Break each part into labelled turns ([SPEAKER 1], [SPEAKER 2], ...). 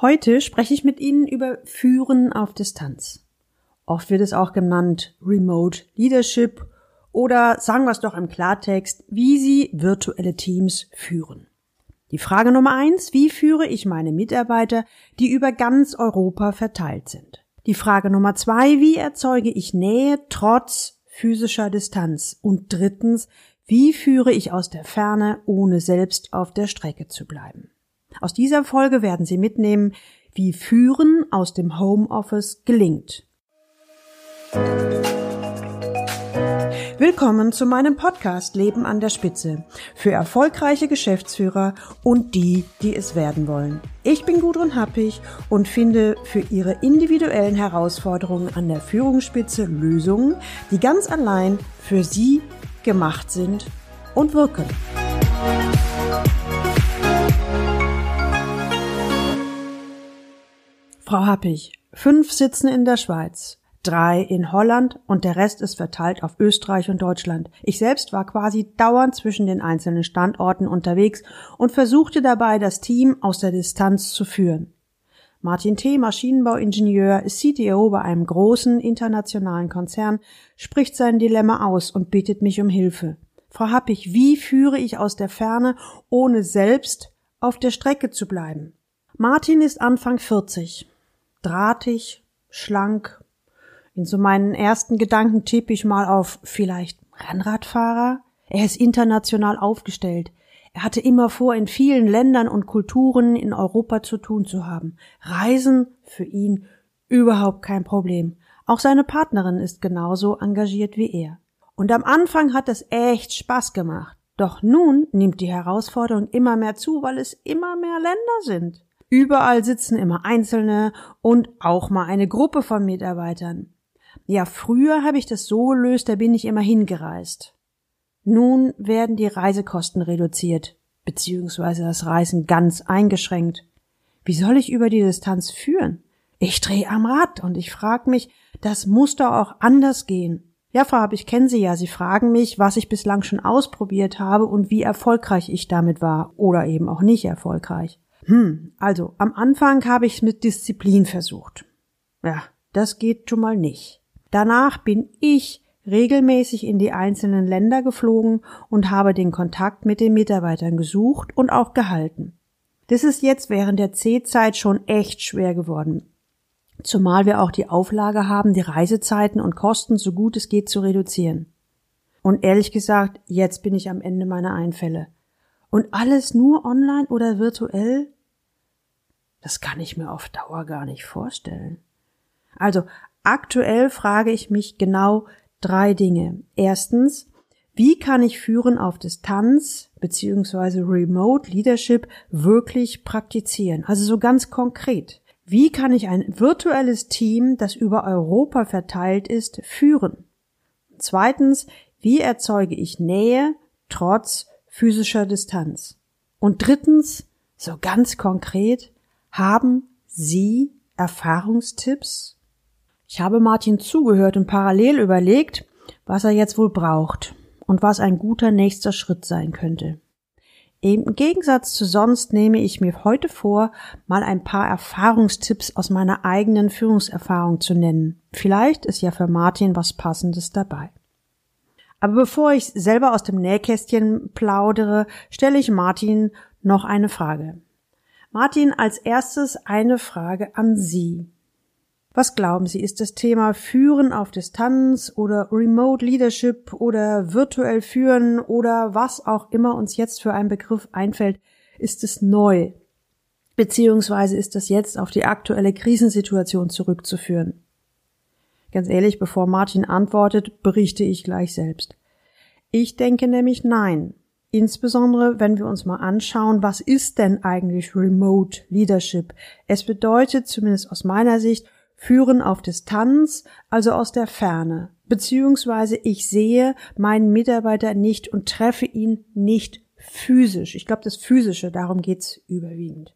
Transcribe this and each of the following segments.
[SPEAKER 1] Heute spreche ich mit Ihnen über Führen auf Distanz. Oft wird es auch genannt Remote Leadership oder sagen wir es doch im Klartext, wie Sie virtuelle Teams führen. Die Frage Nummer eins, wie führe ich meine Mitarbeiter, die über ganz Europa verteilt sind? Die Frage Nummer zwei, wie erzeuge ich Nähe trotz physischer Distanz? Und drittens, wie führe ich aus der Ferne, ohne selbst auf der Strecke zu bleiben? Aus dieser Folge werden Sie mitnehmen, wie Führen aus dem Homeoffice gelingt. Willkommen zu meinem Podcast Leben an der Spitze für erfolgreiche Geschäftsführer und die, die es werden wollen. Ich bin Gudrun Happig und finde für Ihre individuellen Herausforderungen an der Führungsspitze Lösungen, die ganz allein für Sie gemacht sind und wirken. Frau Happig, fünf sitzen in der Schweiz drei in Holland und der Rest ist verteilt auf Österreich und Deutschland. Ich selbst war quasi dauernd zwischen den einzelnen Standorten unterwegs und versuchte dabei, das Team aus der Distanz zu führen. Martin T., Maschinenbauingenieur, ist CTO bei einem großen internationalen Konzern, spricht sein Dilemma aus und bittet mich um Hilfe. Frau Happig, wie führe ich aus der Ferne, ohne selbst auf der Strecke zu bleiben? Martin ist Anfang 40, drahtig, schlank, in so meinen ersten Gedanken tippe ich mal auf vielleicht Rennradfahrer. Er ist international aufgestellt. Er hatte immer vor, in vielen Ländern und Kulturen in Europa zu tun zu haben. Reisen für ihn überhaupt kein Problem. Auch seine Partnerin ist genauso engagiert wie er. Und am Anfang hat es echt Spaß gemacht. Doch nun nimmt die Herausforderung immer mehr zu, weil es immer mehr Länder sind. Überall sitzen immer Einzelne und auch mal eine Gruppe von Mitarbeitern. Ja, früher habe ich das so gelöst, da bin ich immer hingereist. Nun werden die Reisekosten reduziert, beziehungsweise das Reisen ganz eingeschränkt. Wie soll ich über die Distanz führen? Ich drehe am Rad und ich frag mich, das muss doch auch anders gehen. Ja, Frau Hab, ich kenne Sie ja. Sie fragen mich, was ich bislang schon ausprobiert habe und wie erfolgreich ich damit war oder eben auch nicht erfolgreich. Hm, also am Anfang habe ich es mit Disziplin versucht. Ja, das geht schon mal nicht. Danach bin ich regelmäßig in die einzelnen Länder geflogen und habe den Kontakt mit den Mitarbeitern gesucht und auch gehalten. Das ist jetzt während der C-Zeit schon echt schwer geworden. Zumal wir auch die Auflage haben, die Reisezeiten und Kosten so gut es geht zu reduzieren. Und ehrlich gesagt, jetzt bin ich am Ende meiner Einfälle. Und alles nur online oder virtuell? Das kann ich mir auf Dauer gar nicht vorstellen. Also Aktuell frage ich mich genau drei Dinge. Erstens, wie kann ich Führen auf Distanz beziehungsweise Remote Leadership wirklich praktizieren? Also so ganz konkret. Wie kann ich ein virtuelles Team, das über Europa verteilt ist, führen? Zweitens, wie erzeuge ich Nähe trotz physischer Distanz? Und drittens, so ganz konkret, haben Sie Erfahrungstipps ich habe Martin zugehört und parallel überlegt, was er jetzt wohl braucht und was ein guter nächster Schritt sein könnte. Im Gegensatz zu sonst nehme ich mir heute vor, mal ein paar Erfahrungstipps aus meiner eigenen Führungserfahrung zu nennen. Vielleicht ist ja für Martin was Passendes dabei. Aber bevor ich selber aus dem Nähkästchen plaudere, stelle ich Martin noch eine Frage. Martin, als erstes eine Frage an Sie. Was glauben Sie, ist das Thema Führen auf Distanz oder Remote Leadership oder virtuell führen oder was auch immer uns jetzt für ein Begriff einfällt, ist es neu? Beziehungsweise ist das jetzt auf die aktuelle Krisensituation zurückzuführen? Ganz ehrlich, bevor Martin antwortet, berichte ich gleich selbst. Ich denke nämlich nein. Insbesondere, wenn wir uns mal anschauen, was ist denn eigentlich Remote Leadership? Es bedeutet, zumindest aus meiner Sicht, führen auf Distanz, also aus der Ferne, beziehungsweise ich sehe meinen Mitarbeiter nicht und treffe ihn nicht physisch. Ich glaube, das Physische, darum geht's überwiegend.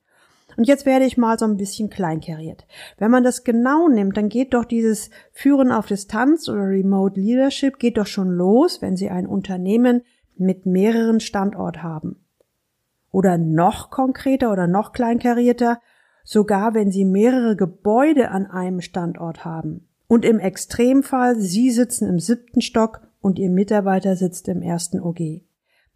[SPEAKER 1] Und jetzt werde ich mal so ein bisschen kleinkariert. Wenn man das genau nimmt, dann geht doch dieses Führen auf Distanz oder Remote Leadership geht doch schon los, wenn Sie ein Unternehmen mit mehreren Standort haben. Oder noch konkreter oder noch kleinkarierter, sogar wenn Sie mehrere Gebäude an einem Standort haben. Und im Extremfall, Sie sitzen im siebten Stock und Ihr Mitarbeiter sitzt im ersten OG.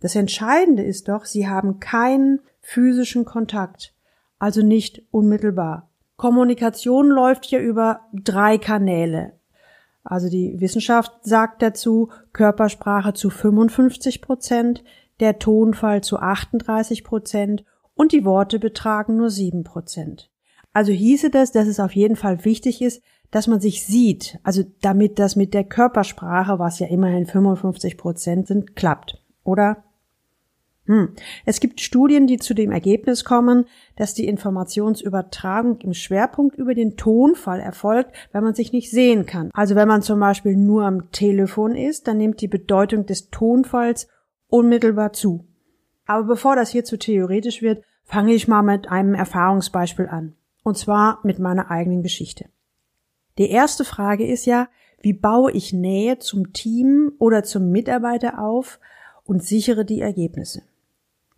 [SPEAKER 1] Das Entscheidende ist doch, Sie haben keinen physischen Kontakt, also nicht unmittelbar. Kommunikation läuft hier über drei Kanäle. Also die Wissenschaft sagt dazu Körpersprache zu 55 Prozent, der Tonfall zu 38 Prozent und die Worte betragen nur 7 Prozent. Also hieße das, dass es auf jeden Fall wichtig ist, dass man sich sieht, also damit das mit der Körpersprache, was ja immerhin 55 Prozent sind, klappt. Oder hm. Es gibt Studien, die zu dem Ergebnis kommen, dass die Informationsübertragung im Schwerpunkt über den Tonfall erfolgt, wenn man sich nicht sehen kann. Also wenn man zum Beispiel nur am Telefon ist, dann nimmt die Bedeutung des Tonfalls unmittelbar zu. Aber bevor das hier zu theoretisch wird, fange ich mal mit einem Erfahrungsbeispiel an. Und zwar mit meiner eigenen Geschichte. Die erste Frage ist ja, wie baue ich Nähe zum Team oder zum Mitarbeiter auf und sichere die Ergebnisse?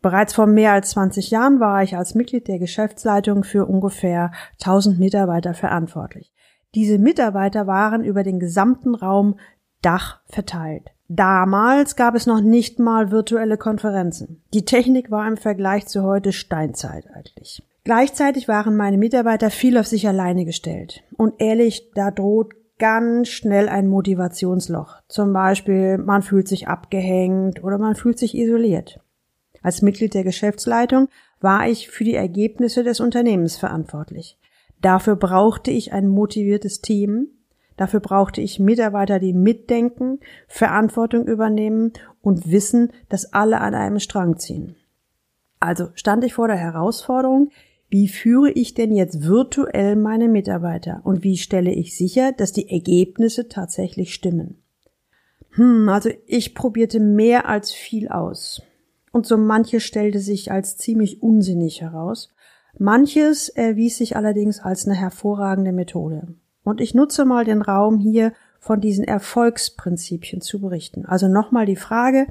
[SPEAKER 1] Bereits vor mehr als 20 Jahren war ich als Mitglied der Geschäftsleitung für ungefähr 1000 Mitarbeiter verantwortlich. Diese Mitarbeiter waren über den gesamten Raum Dach verteilt. Damals gab es noch nicht mal virtuelle Konferenzen. Die Technik war im Vergleich zu heute steinzeitaltlich. Gleichzeitig waren meine Mitarbeiter viel auf sich alleine gestellt. Und ehrlich, da droht ganz schnell ein Motivationsloch. Zum Beispiel, man fühlt sich abgehängt oder man fühlt sich isoliert. Als Mitglied der Geschäftsleitung war ich für die Ergebnisse des Unternehmens verantwortlich. Dafür brauchte ich ein motiviertes Team, dafür brauchte ich Mitarbeiter, die mitdenken, Verantwortung übernehmen und wissen, dass alle an einem Strang ziehen. Also stand ich vor der Herausforderung, wie führe ich denn jetzt virtuell meine Mitarbeiter und wie stelle ich sicher, dass die Ergebnisse tatsächlich stimmen? Hm, also ich probierte mehr als viel aus und so manches stellte sich als ziemlich unsinnig heraus. Manches erwies sich allerdings als eine hervorragende Methode. Und ich nutze mal den Raum hier von diesen Erfolgsprinzipien zu berichten. Also nochmal die Frage,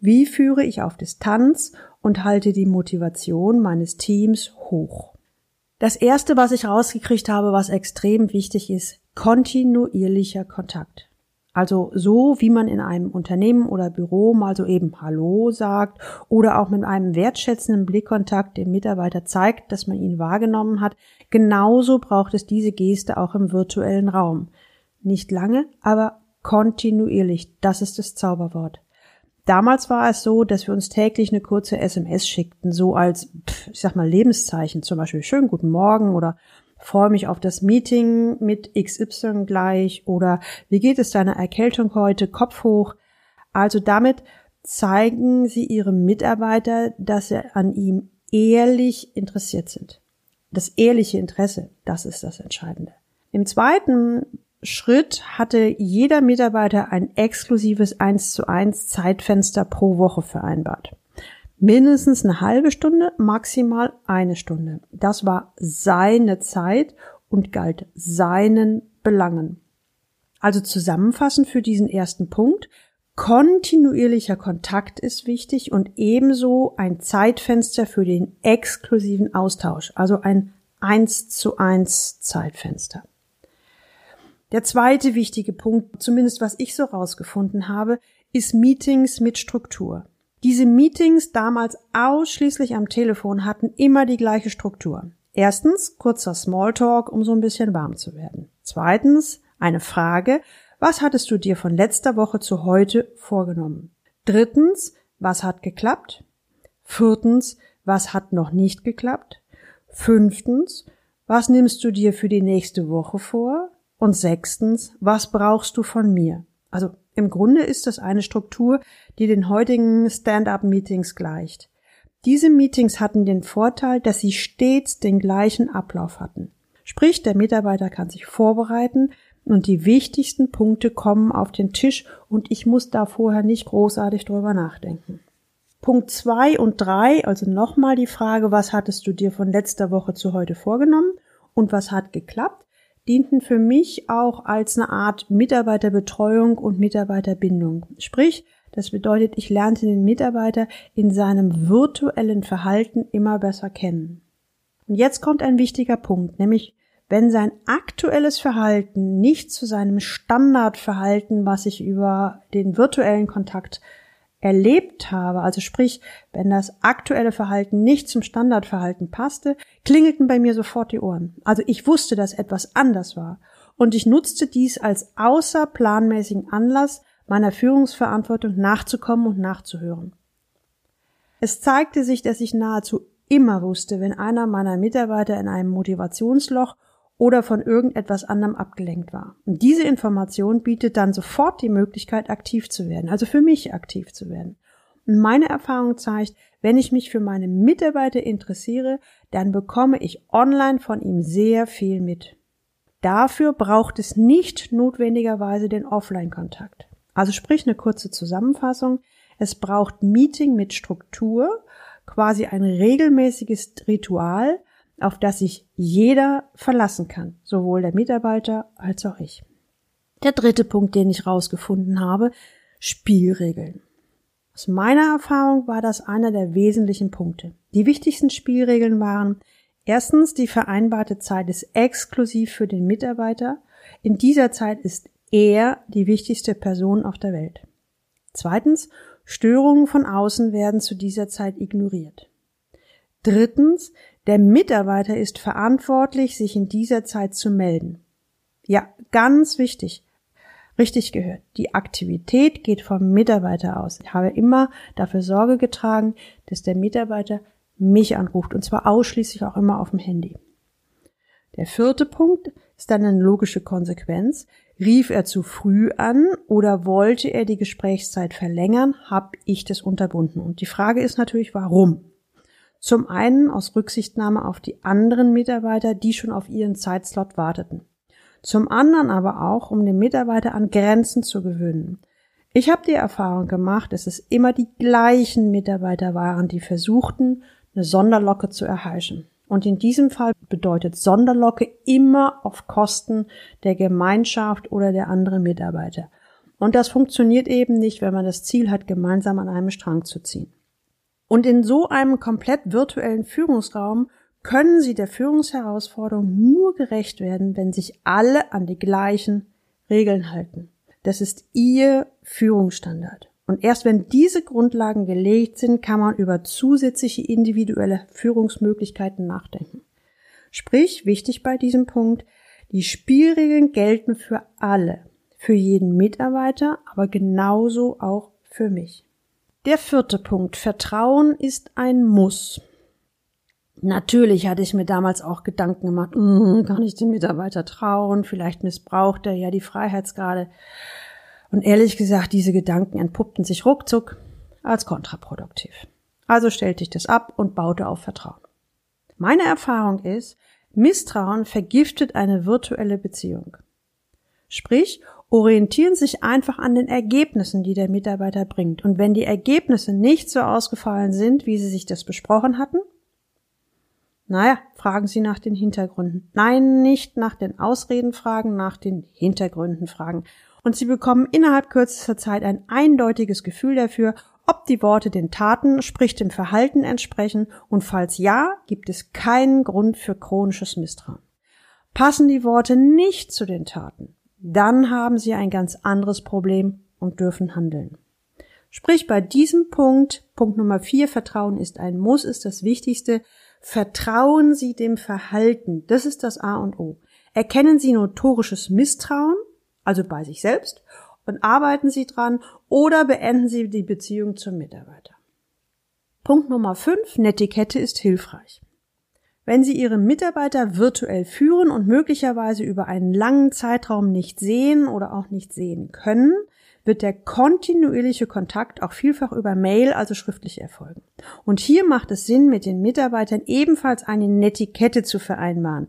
[SPEAKER 1] wie führe ich auf Distanz und halte die Motivation meines Teams hoch? Das erste, was ich rausgekriegt habe, was extrem wichtig ist, kontinuierlicher Kontakt. Also so, wie man in einem Unternehmen oder Büro mal so eben Hallo sagt oder auch mit einem wertschätzenden Blickkontakt dem Mitarbeiter zeigt, dass man ihn wahrgenommen hat, genauso braucht es diese Geste auch im virtuellen Raum. Nicht lange, aber kontinuierlich. Das ist das Zauberwort. Damals war es so, dass wir uns täglich eine kurze SMS schickten, so als, ich sag mal, Lebenszeichen, zum Beispiel schönen guten Morgen oder freue mich auf das Meeting mit XY gleich oder wie geht es deiner Erkältung heute, Kopf hoch. Also damit zeigen sie ihrem Mitarbeiter, dass sie an ihm ehrlich interessiert sind. Das ehrliche Interesse, das ist das Entscheidende. Im zweiten Schritt hatte jeder Mitarbeiter ein exklusives 1 zu 1 Zeitfenster pro Woche vereinbart mindestens eine halbe Stunde, maximal eine Stunde. Das war seine Zeit und galt seinen Belangen. Also zusammenfassend für diesen ersten Punkt. Kontinuierlicher Kontakt ist wichtig und ebenso ein Zeitfenster für den exklusiven Austausch, also ein 1 zu 1 Zeitfenster. Der zweite wichtige Punkt, zumindest was ich so rausgefunden habe, ist Meetings mit Struktur. Diese Meetings damals ausschließlich am Telefon hatten immer die gleiche Struktur. Erstens kurzer Smalltalk, um so ein bisschen warm zu werden. Zweitens eine Frage, was hattest du dir von letzter Woche zu heute vorgenommen? Drittens, was hat geklappt? Viertens, was hat noch nicht geklappt? Fünftens, was nimmst du dir für die nächste Woche vor? Und sechstens, was brauchst du von mir? Also im Grunde ist das eine Struktur, die den heutigen Stand-up-Meetings gleicht. Diese Meetings hatten den Vorteil, dass sie stets den gleichen Ablauf hatten. Sprich, der Mitarbeiter kann sich vorbereiten und die wichtigsten Punkte kommen auf den Tisch und ich muss da vorher nicht großartig drüber nachdenken. Punkt zwei und drei, also nochmal die Frage, was hattest du dir von letzter Woche zu heute vorgenommen und was hat geklappt, dienten für mich auch als eine Art Mitarbeiterbetreuung und Mitarbeiterbindung. Sprich, das bedeutet, ich lernte den Mitarbeiter in seinem virtuellen Verhalten immer besser kennen. Und jetzt kommt ein wichtiger Punkt, nämlich wenn sein aktuelles Verhalten nicht zu seinem Standardverhalten, was ich über den virtuellen Kontakt erlebt habe, also sprich, wenn das aktuelle Verhalten nicht zum Standardverhalten passte, klingelten bei mir sofort die Ohren. Also ich wusste, dass etwas anders war. Und ich nutzte dies als außerplanmäßigen Anlass, meiner Führungsverantwortung nachzukommen und nachzuhören. Es zeigte sich, dass ich nahezu immer wusste, wenn einer meiner Mitarbeiter in einem Motivationsloch oder von irgendetwas anderem abgelenkt war. Und diese Information bietet dann sofort die Möglichkeit, aktiv zu werden, also für mich aktiv zu werden. Und meine Erfahrung zeigt, wenn ich mich für meine Mitarbeiter interessiere, dann bekomme ich online von ihm sehr viel mit. Dafür braucht es nicht notwendigerweise den Offline-Kontakt. Also sprich eine kurze Zusammenfassung. Es braucht Meeting mit Struktur, quasi ein regelmäßiges Ritual, auf das sich jeder verlassen kann, sowohl der Mitarbeiter als auch ich. Der dritte Punkt, den ich rausgefunden habe, Spielregeln. Aus meiner Erfahrung war das einer der wesentlichen Punkte. Die wichtigsten Spielregeln waren erstens, die vereinbarte Zeit ist exklusiv für den Mitarbeiter. In dieser Zeit ist er die wichtigste Person auf der Welt. Zweitens, Störungen von außen werden zu dieser Zeit ignoriert. Drittens, der Mitarbeiter ist verantwortlich, sich in dieser Zeit zu melden. Ja, ganz wichtig. Richtig gehört. Die Aktivität geht vom Mitarbeiter aus. Ich habe immer dafür Sorge getragen, dass der Mitarbeiter mich anruft und zwar ausschließlich auch immer auf dem Handy. Der vierte Punkt ist dann eine logische Konsequenz. Rief er zu früh an oder wollte er die Gesprächszeit verlängern, habe ich das unterbunden. Und die Frage ist natürlich, warum? Zum einen aus Rücksichtnahme auf die anderen Mitarbeiter, die schon auf ihren Zeitslot warteten. Zum anderen aber auch, um den Mitarbeiter an Grenzen zu gewöhnen. Ich habe die Erfahrung gemacht, dass es immer die gleichen Mitarbeiter waren, die versuchten, eine Sonderlocke zu erheischen. Und in diesem Fall bedeutet Sonderlocke immer auf Kosten der Gemeinschaft oder der anderen Mitarbeiter. Und das funktioniert eben nicht, wenn man das Ziel hat, gemeinsam an einem Strang zu ziehen. Und in so einem komplett virtuellen Führungsraum können Sie der Führungsherausforderung nur gerecht werden, wenn sich alle an die gleichen Regeln halten. Das ist Ihr Führungsstandard. Und erst wenn diese Grundlagen gelegt sind, kann man über zusätzliche individuelle Führungsmöglichkeiten nachdenken. Sprich, wichtig bei diesem Punkt, die Spielregeln gelten für alle, für jeden Mitarbeiter, aber genauso auch für mich. Der vierte Punkt. Vertrauen ist ein Muss. Natürlich hatte ich mir damals auch Gedanken gemacht, mm, kann ich dem Mitarbeiter trauen? Vielleicht missbraucht er ja die Freiheitsgrade. Und ehrlich gesagt, diese Gedanken entpuppten sich ruckzuck als kontraproduktiv. Also stellte ich das ab und baute auf Vertrauen. Meine Erfahrung ist, Misstrauen vergiftet eine virtuelle Beziehung. Sprich, orientieren sich einfach an den Ergebnissen, die der Mitarbeiter bringt. Und wenn die Ergebnisse nicht so ausgefallen sind, wie Sie sich das besprochen hatten, naja, fragen Sie nach den Hintergründen. Nein, nicht nach den Ausreden fragen, nach den Hintergründen fragen. Und Sie bekommen innerhalb kürzester Zeit ein eindeutiges Gefühl dafür, ob die Worte den Taten, sprich dem Verhalten entsprechen und falls ja, gibt es keinen Grund für chronisches Misstrauen. Passen die Worte nicht zu den Taten, dann haben Sie ein ganz anderes Problem und dürfen handeln. Sprich, bei diesem Punkt, Punkt Nummer vier, Vertrauen ist ein Muss, ist das Wichtigste. Vertrauen Sie dem Verhalten. Das ist das A und O. Erkennen Sie notorisches Misstrauen, also bei sich selbst, und arbeiten Sie dran oder beenden Sie die Beziehung zum Mitarbeiter. Punkt Nummer fünf, Netiquette ist hilfreich. Wenn Sie Ihre Mitarbeiter virtuell führen und möglicherweise über einen langen Zeitraum nicht sehen oder auch nicht sehen können, wird der kontinuierliche Kontakt auch vielfach über Mail, also schriftlich erfolgen. Und hier macht es Sinn, mit den Mitarbeitern ebenfalls eine Netiquette zu vereinbaren.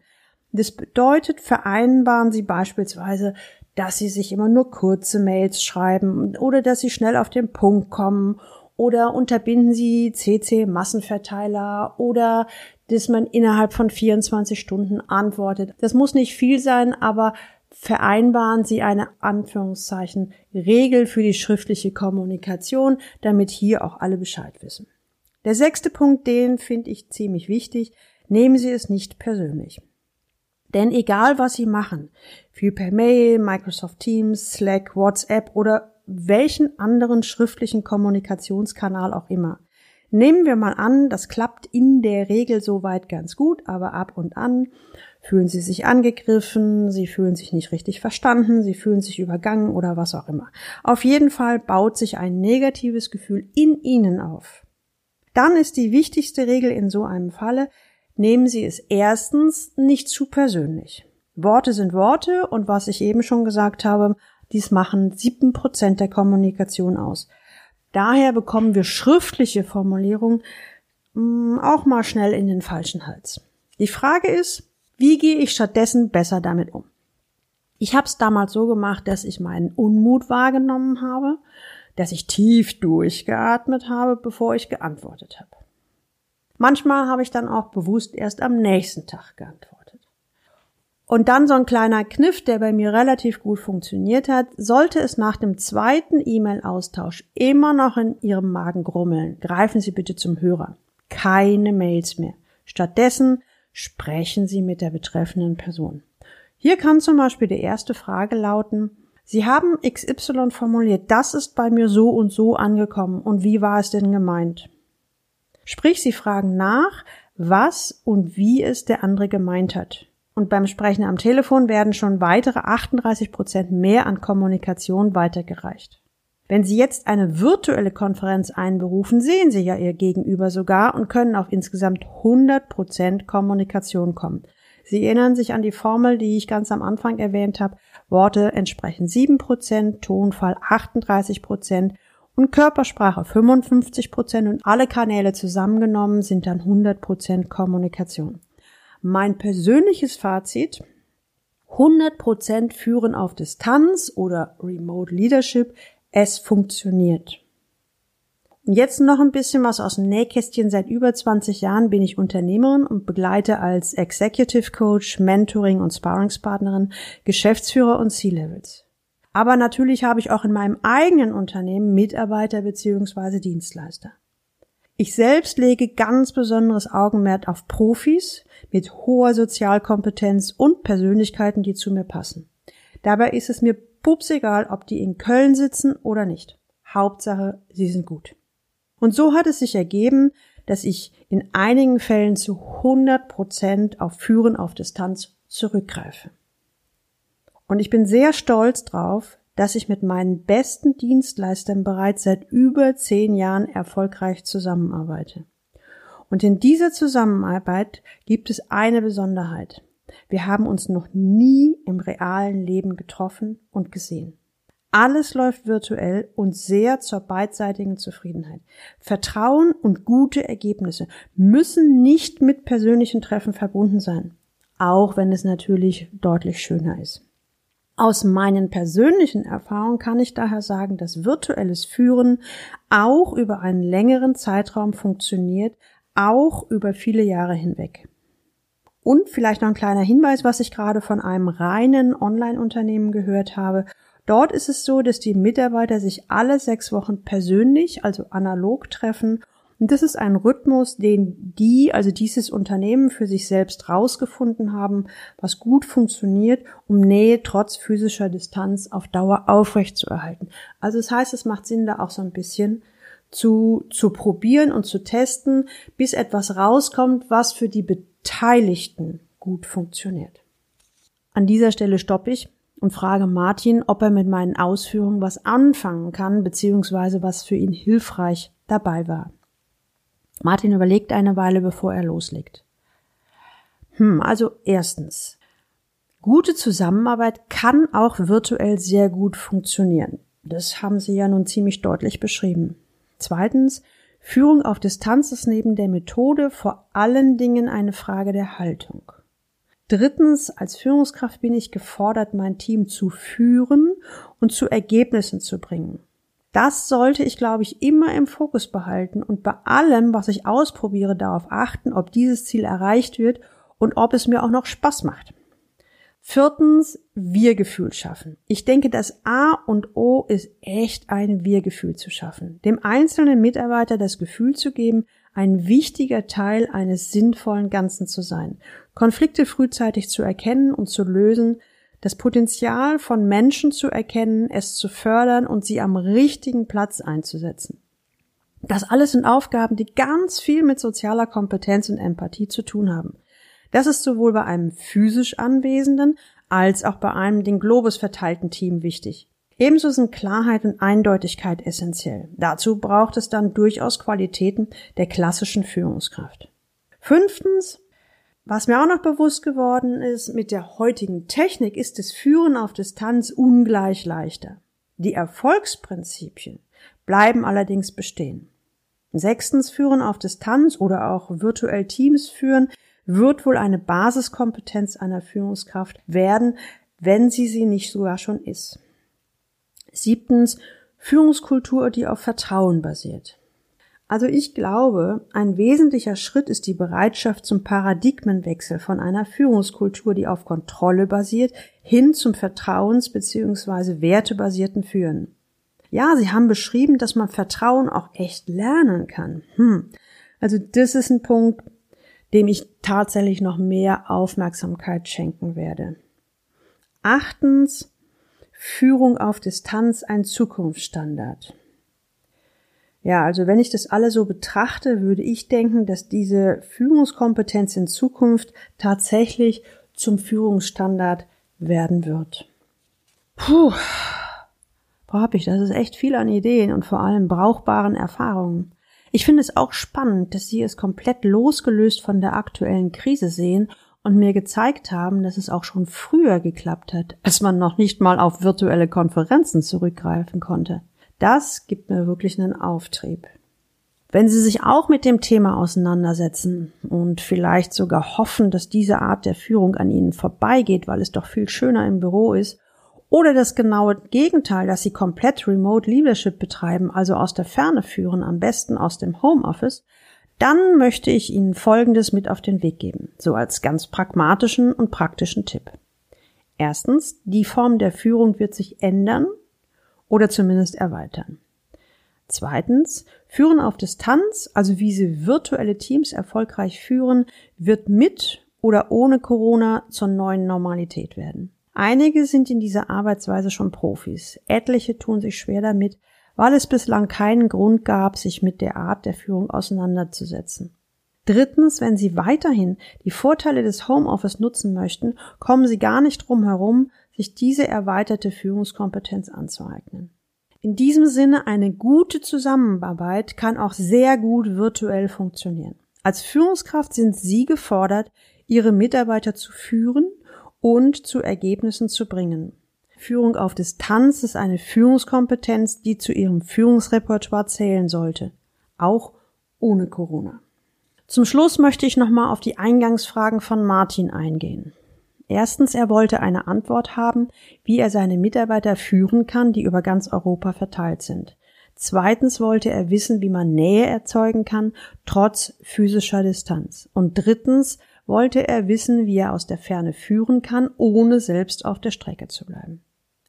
[SPEAKER 1] Das bedeutet, vereinbaren Sie beispielsweise, dass Sie sich immer nur kurze Mails schreiben oder dass Sie schnell auf den Punkt kommen oder unterbinden Sie CC-Massenverteiler oder dass man innerhalb von 24 Stunden antwortet. Das muss nicht viel sein, aber vereinbaren Sie eine Anführungszeichen Regel für die schriftliche Kommunikation, damit hier auch alle Bescheid wissen. Der sechste Punkt, den finde ich ziemlich wichtig, nehmen Sie es nicht persönlich. Denn egal was Sie machen, viel per Mail, Microsoft Teams, Slack, WhatsApp oder welchen anderen schriftlichen Kommunikationskanal auch immer. Nehmen wir mal an, das klappt in der Regel soweit ganz gut, aber ab und an fühlen Sie sich angegriffen, Sie fühlen sich nicht richtig verstanden, Sie fühlen sich übergangen oder was auch immer. Auf jeden Fall baut sich ein negatives Gefühl in Ihnen auf. Dann ist die wichtigste Regel in so einem Falle, nehmen Sie es erstens nicht zu persönlich. Worte sind Worte und was ich eben schon gesagt habe, dies machen sieben Prozent der Kommunikation aus. Daher bekommen wir schriftliche Formulierungen mm, auch mal schnell in den falschen Hals. Die Frage ist, wie gehe ich stattdessen besser damit um? Ich habe es damals so gemacht, dass ich meinen Unmut wahrgenommen habe, dass ich tief durchgeatmet habe, bevor ich geantwortet habe. Manchmal habe ich dann auch bewusst erst am nächsten Tag geantwortet. Und dann so ein kleiner Kniff, der bei mir relativ gut funktioniert hat, sollte es nach dem zweiten E-Mail-Austausch immer noch in Ihrem Magen grummeln, greifen Sie bitte zum Hörer. Keine Mails mehr. Stattdessen sprechen Sie mit der betreffenden Person. Hier kann zum Beispiel die erste Frage lauten, Sie haben XY formuliert, das ist bei mir so und so angekommen und wie war es denn gemeint? Sprich, Sie fragen nach, was und wie es der andere gemeint hat. Und beim Sprechen am Telefon werden schon weitere 38 Prozent mehr an Kommunikation weitergereicht. Wenn Sie jetzt eine virtuelle Konferenz einberufen, sehen Sie ja Ihr Gegenüber sogar und können auf insgesamt 100 Prozent Kommunikation kommen. Sie erinnern sich an die Formel, die ich ganz am Anfang erwähnt habe. Worte entsprechen 7 Prozent, Tonfall 38 Prozent und Körpersprache 55 Prozent und alle Kanäle zusammengenommen sind dann 100 Prozent Kommunikation. Mein persönliches Fazit 100 Prozent führen auf Distanz oder Remote Leadership es funktioniert. Und jetzt noch ein bisschen was aus dem Nähkästchen. Seit über 20 Jahren bin ich Unternehmerin und begleite als Executive Coach, Mentoring und Sparringspartnerin Geschäftsführer und C-Levels. Aber natürlich habe ich auch in meinem eigenen Unternehmen Mitarbeiter bzw. Dienstleister. Ich selbst lege ganz besonderes Augenmerk auf Profis mit hoher Sozialkompetenz und Persönlichkeiten, die zu mir passen. Dabei ist es mir pups egal, ob die in Köln sitzen oder nicht. Hauptsache, sie sind gut. Und so hat es sich ergeben, dass ich in einigen Fällen zu 100 Prozent auf Führen auf Distanz zurückgreife. Und ich bin sehr stolz drauf, dass ich mit meinen besten Dienstleistern bereits seit über zehn Jahren erfolgreich zusammenarbeite. Und in dieser Zusammenarbeit gibt es eine Besonderheit. Wir haben uns noch nie im realen Leben getroffen und gesehen. Alles läuft virtuell und sehr zur beidseitigen Zufriedenheit. Vertrauen und gute Ergebnisse müssen nicht mit persönlichen Treffen verbunden sein, auch wenn es natürlich deutlich schöner ist. Aus meinen persönlichen Erfahrungen kann ich daher sagen, dass virtuelles Führen auch über einen längeren Zeitraum funktioniert, auch über viele Jahre hinweg. Und vielleicht noch ein kleiner Hinweis, was ich gerade von einem reinen Online-Unternehmen gehört habe. Dort ist es so, dass die Mitarbeiter sich alle sechs Wochen persönlich, also analog treffen. Und das ist ein Rhythmus, den die, also dieses Unternehmen für sich selbst rausgefunden haben, was gut funktioniert, um Nähe trotz physischer Distanz auf Dauer aufrecht zu erhalten. Also das heißt, es macht Sinn, da auch so ein bisschen zu, zu probieren und zu testen, bis etwas rauskommt, was für die Beteiligten gut funktioniert. An dieser Stelle stoppe ich und frage Martin, ob er mit meinen Ausführungen was anfangen kann, beziehungsweise was für ihn hilfreich dabei war. Martin überlegt eine Weile, bevor er loslegt. Hm, also erstens. Gute Zusammenarbeit kann auch virtuell sehr gut funktionieren. Das haben Sie ja nun ziemlich deutlich beschrieben. Zweitens, Führung auf Distanz ist neben der Methode vor allen Dingen eine Frage der Haltung. Drittens, als Führungskraft bin ich gefordert, mein Team zu führen und zu Ergebnissen zu bringen. Das sollte ich, glaube ich, immer im Fokus behalten und bei allem, was ich ausprobiere, darauf achten, ob dieses Ziel erreicht wird und ob es mir auch noch Spaß macht. Viertens, Wir-Gefühl schaffen. Ich denke, das A und O ist echt ein Wir-Gefühl zu schaffen. Dem einzelnen Mitarbeiter das Gefühl zu geben, ein wichtiger Teil eines sinnvollen Ganzen zu sein, Konflikte frühzeitig zu erkennen und zu lösen, das Potenzial von Menschen zu erkennen, es zu fördern und sie am richtigen Platz einzusetzen. Das alles sind Aufgaben, die ganz viel mit sozialer Kompetenz und Empathie zu tun haben. Das ist sowohl bei einem physisch Anwesenden als auch bei einem den Globus verteilten Team wichtig. Ebenso sind Klarheit und Eindeutigkeit essentiell. Dazu braucht es dann durchaus Qualitäten der klassischen Führungskraft. Fünftens, was mir auch noch bewusst geworden ist, mit der heutigen Technik ist das Führen auf Distanz ungleich leichter. Die Erfolgsprinzipien bleiben allerdings bestehen. Sechstens, Führen auf Distanz oder auch virtuell Teams führen wird wohl eine Basiskompetenz einer Führungskraft werden, wenn sie sie nicht sogar schon ist. Siebtens, Führungskultur, die auf Vertrauen basiert. Also ich glaube, ein wesentlicher Schritt ist die Bereitschaft zum Paradigmenwechsel von einer Führungskultur, die auf Kontrolle basiert, hin zum Vertrauens- bzw. wertebasierten Führen. Ja, Sie haben beschrieben, dass man Vertrauen auch echt lernen kann. Hm. Also das ist ein Punkt, dem ich tatsächlich noch mehr Aufmerksamkeit schenken werde. Achtens, Führung auf Distanz ein Zukunftsstandard. Ja, also wenn ich das alle so betrachte, würde ich denken, dass diese Führungskompetenz in Zukunft tatsächlich zum Führungsstandard werden wird. Puh, wo hab ich? Das ist echt viel an Ideen und vor allem brauchbaren Erfahrungen. Ich finde es auch spannend, dass Sie es komplett losgelöst von der aktuellen Krise sehen und mir gezeigt haben, dass es auch schon früher geklappt hat, als man noch nicht mal auf virtuelle Konferenzen zurückgreifen konnte. Das gibt mir wirklich einen Auftrieb. Wenn Sie sich auch mit dem Thema auseinandersetzen und vielleicht sogar hoffen, dass diese Art der Führung an Ihnen vorbeigeht, weil es doch viel schöner im Büro ist, oder das genaue Gegenteil, dass Sie komplett Remote Leadership betreiben, also aus der Ferne führen, am besten aus dem Homeoffice, dann möchte ich Ihnen Folgendes mit auf den Weg geben, so als ganz pragmatischen und praktischen Tipp. Erstens, die Form der Führung wird sich ändern oder zumindest erweitern. Zweitens, Führen auf Distanz, also wie Sie virtuelle Teams erfolgreich führen, wird mit oder ohne Corona zur neuen Normalität werden. Einige sind in dieser Arbeitsweise schon Profis, etliche tun sich schwer damit, weil es bislang keinen Grund gab, sich mit der Art der Führung auseinanderzusetzen. Drittens, wenn Sie weiterhin die Vorteile des Homeoffice nutzen möchten, kommen Sie gar nicht drum herum, sich diese erweiterte Führungskompetenz anzueignen. In diesem Sinne, eine gute Zusammenarbeit kann auch sehr gut virtuell funktionieren. Als Führungskraft sind Sie gefordert, Ihre Mitarbeiter zu führen und zu Ergebnissen zu bringen. Führung auf Distanz ist eine Führungskompetenz, die zu Ihrem Führungsrepertoire zählen sollte, auch ohne Corona. Zum Schluss möchte ich nochmal auf die Eingangsfragen von Martin eingehen. Erstens, er wollte eine Antwort haben, wie er seine Mitarbeiter führen kann, die über ganz Europa verteilt sind. Zweitens wollte er wissen, wie man Nähe erzeugen kann, trotz physischer Distanz. Und drittens wollte er wissen, wie er aus der Ferne führen kann, ohne selbst auf der Strecke zu bleiben.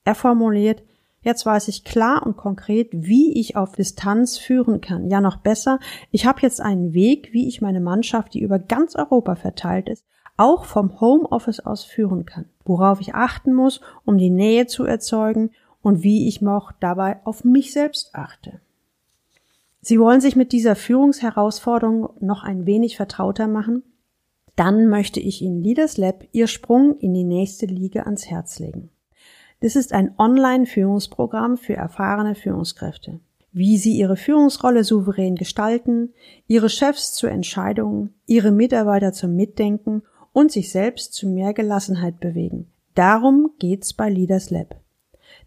[SPEAKER 1] Er formuliert, Jetzt weiß ich klar und konkret, wie ich auf Distanz führen kann. Ja, noch besser, ich habe jetzt einen Weg, wie ich meine Mannschaft, die über ganz Europa verteilt ist, auch vom Homeoffice aus führen kann, worauf ich achten muss, um die Nähe zu erzeugen und wie ich auch dabei auf mich selbst achte. Sie wollen sich mit dieser Führungsherausforderung noch ein wenig vertrauter machen? Dann möchte ich Ihnen Leaders Lab Ihr Sprung in die nächste Liga ans Herz legen. Das ist ein Online-Führungsprogramm für erfahrene Führungskräfte. Wie sie ihre Führungsrolle souverän gestalten, ihre Chefs zu Entscheidungen, ihre Mitarbeiter zum Mitdenken und sich selbst zu mehr Gelassenheit bewegen. Darum geht's bei Leaders Lab.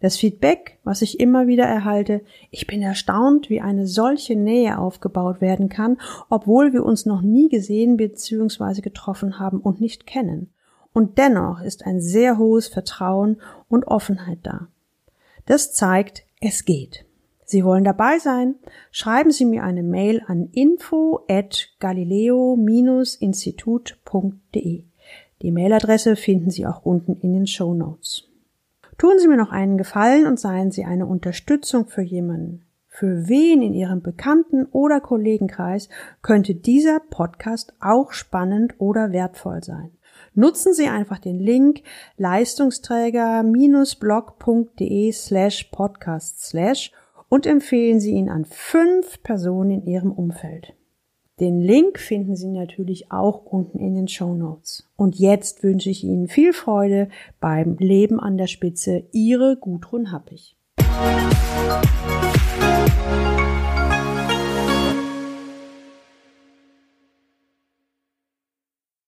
[SPEAKER 1] Das Feedback, was ich immer wieder erhalte, ich bin erstaunt, wie eine solche Nähe aufgebaut werden kann, obwohl wir uns noch nie gesehen bzw. getroffen haben und nicht kennen. Und dennoch ist ein sehr hohes Vertrauen und Offenheit da. Das zeigt, es geht. Sie wollen dabei sein? Schreiben Sie mir eine Mail an info at galileo-institut.de. Die Mailadresse finden Sie auch unten in den Show Notes. Tun Sie mir noch einen Gefallen und seien Sie eine Unterstützung für jemanden, Für wen in Ihrem Bekannten- oder Kollegenkreis könnte dieser Podcast auch spannend oder wertvoll sein? Nutzen Sie einfach den Link leistungsträger-blog.de slash podcast slash und empfehlen Sie ihn an fünf Personen in Ihrem Umfeld. Den Link finden Sie natürlich auch unten in den Show Notes. Und jetzt wünsche ich Ihnen viel Freude beim Leben an der Spitze. Ihre Gudrun Happig.